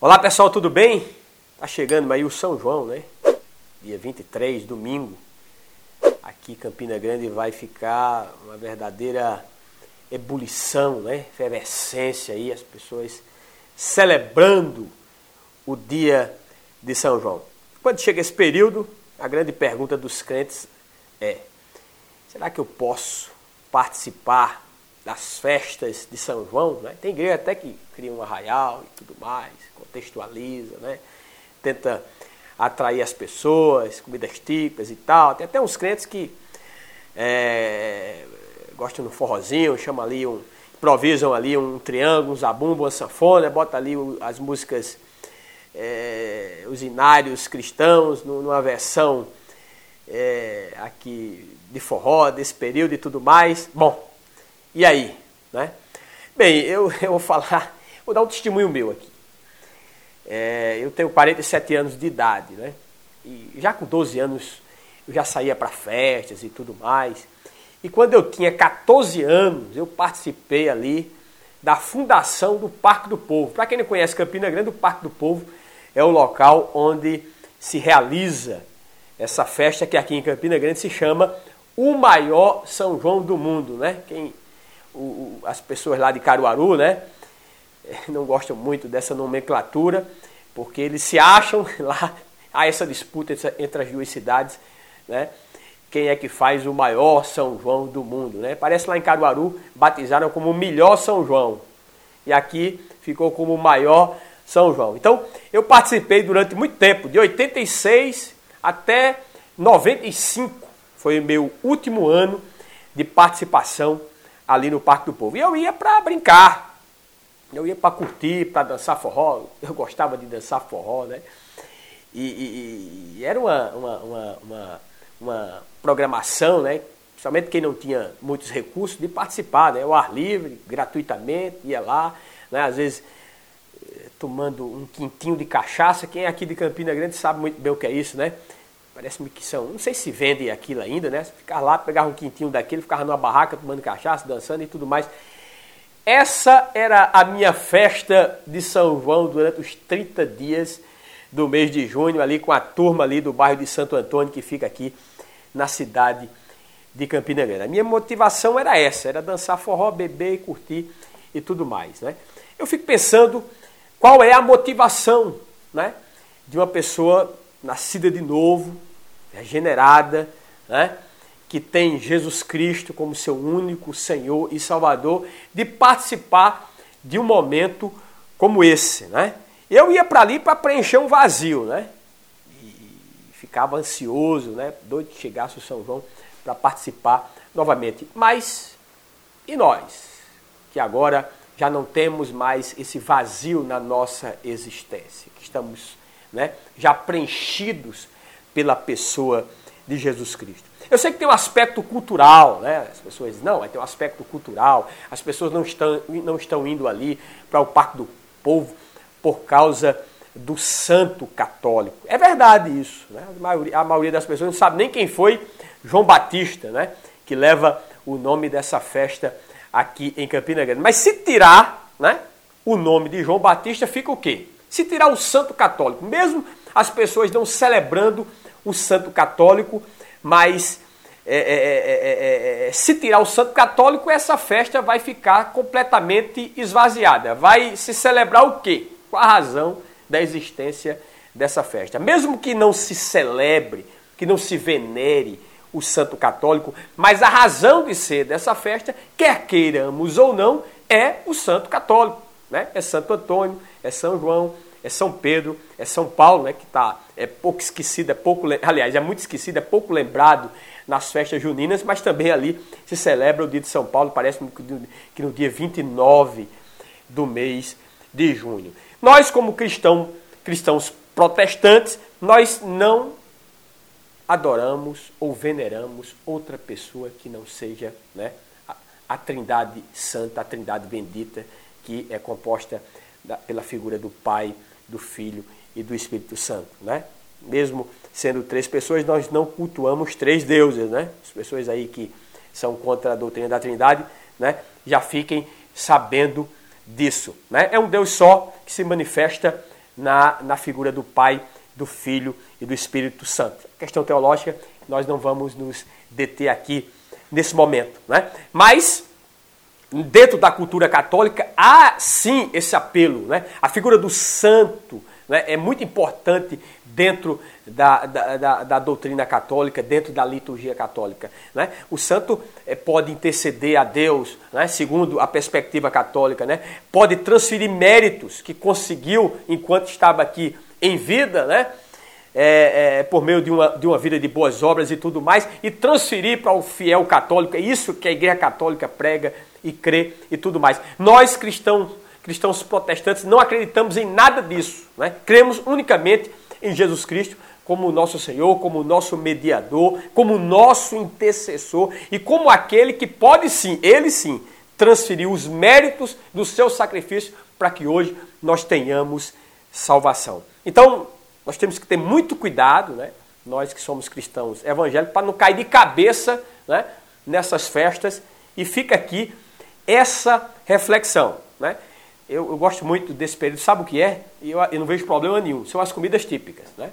Olá pessoal, tudo bem? Tá chegando aí o São João, né? Dia 23, domingo. Aqui Campina Grande vai ficar uma verdadeira ebulição, né? Efervescência aí, as pessoas celebrando o dia de São João. Quando chega esse período, a grande pergunta dos crentes é: será que eu posso participar das festas de São João, né? Tem igreja até que cria um arraial e tudo mais, contextualiza, né? Tenta atrair as pessoas, comidas típicas e tal. Tem até uns crentes que é, gostam do forrozinho, chama ali um, improvisam ali um triângulo, um zabumba, uma sanfona, bota ali as músicas, é, os inários cristãos, numa versão é, aqui de forró, desse período e tudo mais. Bom, e aí? Né? Bem, eu, eu vou falar, vou dar um testemunho meu aqui. É, eu tenho 47 anos de idade, né? E já com 12 anos eu já saía para festas e tudo mais. E quando eu tinha 14 anos, eu participei ali da fundação do Parque do Povo. Para quem não conhece Campina Grande, o Parque do Povo é o local onde se realiza essa festa que aqui em Campina Grande se chama o maior São João do mundo, né? Quem o, as pessoas lá de Caruaru, né? Não gostam muito dessa nomenclatura, porque eles se acham lá, há essa disputa entre as duas cidades, né? Quem é que faz o maior São João do mundo, né? Parece lá em Caruaru, batizaram como o melhor São João. E aqui ficou como o maior São João. Então, eu participei durante muito tempo, de 86 até 95. Foi o meu último ano de participação ali no Parque do Povo. E eu ia para brincar, eu ia para curtir, para dançar forró. Eu gostava de dançar forró, né? E, e, e era uma, uma, uma, uma, uma programação, né? Principalmente quem não tinha muitos recursos, de participar, né? O ar livre, gratuitamente, ia lá, né? Às vezes eh, tomando um quintinho de cachaça. Quem é aqui de Campina Grande sabe muito bem o que é isso, né? Parece-me que são. Não sei se vendem aquilo ainda, né? Ficar lá, pegar um quintinho daquele, ficar numa barraca tomando cachaça, dançando e tudo mais. Essa era a minha festa de São João durante os 30 dias do mês de junho, ali com a turma ali do bairro de Santo Antônio, que fica aqui na cidade de Campina Grande. A minha motivação era essa, era dançar forró, beber e curtir e tudo mais, né? Eu fico pensando qual é a motivação, né, de uma pessoa nascida de novo, regenerada, né? Que tem Jesus Cristo como seu único Senhor e Salvador, de participar de um momento como esse. Né? Eu ia para ali para preencher um vazio, né? E ficava ansioso, né? doido que chegasse o São João para participar novamente. Mas e nós, que agora já não temos mais esse vazio na nossa existência, que estamos né, já preenchidos pela pessoa de Jesus Cristo. Eu sei que tem um aspecto cultural, né? As pessoas dizem, não, vai ter um aspecto cultural, as pessoas não estão, não estão indo ali para o Parque do Povo por causa do santo católico. É verdade isso. Né? A, maioria, a maioria das pessoas não sabe nem quem foi João Batista, né? que leva o nome dessa festa aqui em Campina Grande. Mas se tirar né, o nome de João Batista, fica o quê? Se tirar o santo católico, mesmo as pessoas não celebrando o santo católico, mas é é é, é, é, é, se tirar o santo católico, essa festa vai ficar completamente esvaziada. Vai se celebrar o quê? Qual a razão da existência dessa festa? Mesmo que não se celebre, que não se venere o santo católico, mas a razão de ser dessa festa, quer queiramos ou não, é o santo católico. Né? É Santo Antônio, é São João, é São Pedro, é São Paulo, né, que tá, é pouco esquecido, é pouco, aliás, é muito esquecido, é pouco lembrado nas festas juninas, mas também ali se celebra o dia de São Paulo, parece que no dia 29 do mês de junho. Nós, como cristão, cristãos protestantes, nós não adoramos ou veneramos outra pessoa que não seja né, a, a Trindade Santa, a Trindade Bendita, que é composta pela figura do Pai, do Filho e do Espírito Santo, né? Mesmo sendo três pessoas, nós não cultuamos três deuses, né? As pessoas aí que são contra a doutrina da Trindade, né? Já fiquem sabendo disso, né? É um Deus só que se manifesta na, na figura do Pai, do Filho e do Espírito Santo. questão teológica, nós não vamos nos deter aqui nesse momento. Né? Mas, dentro da cultura católica, há sim esse apelo. Né? A figura do santo né, é muito importante dentro da, da, da, da, doutrina católica, dentro da liturgia católica. Né? O santo é, pode interceder a Deus, né, segundo a perspectiva católica, né? pode transferir méritos que conseguiu enquanto estava aqui em vida, né? É, é, por meio de uma, de uma vida de boas obras e tudo mais, e transferir para o fiel católico. É isso que a Igreja Católica prega e crê e tudo mais. Nós cristãos, cristãos protestantes, não acreditamos em nada disso. Né? Cremos unicamente em Jesus Cristo como nosso Senhor, como nosso mediador, como nosso intercessor e como aquele que pode sim, ele sim, transferir os méritos do seu sacrifício para que hoje nós tenhamos salvação. Então, nós temos que ter muito cuidado, né? nós que somos cristãos evangélicos, para não cair de cabeça né? nessas festas. E fica aqui essa reflexão. Né? Eu, eu, gosto muito desse período, sabe o que é? E eu, eu, não vejo problema nenhum. São as comidas típicas. Né?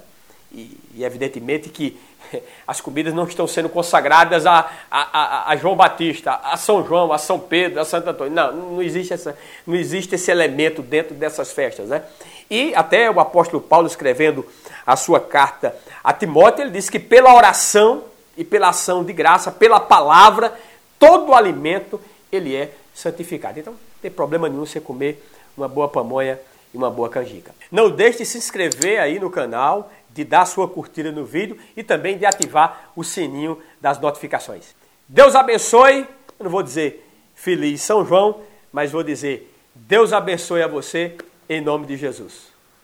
E, e evidentemente que as comidas não estão sendo consagradas a, a, a, a, João Batista, a São João, a São Pedro, a Santo Antônio. Não, não existe, essa, não existe esse elemento dentro dessas festas. Né? E até o apóstolo Paulo, escrevendo a sua carta a Timóteo, ele disse que pela oração e pela ação de graça, pela palavra, todo alimento ele é santificado. Então, não tem problema nenhum você comer uma boa pamonha e uma boa canjica. Não deixe de se inscrever aí no canal, de dar sua curtida no vídeo e também de ativar o sininho das notificações. Deus abençoe, eu não vou dizer feliz São João, mas vou dizer Deus abençoe a você em nome de Jesus.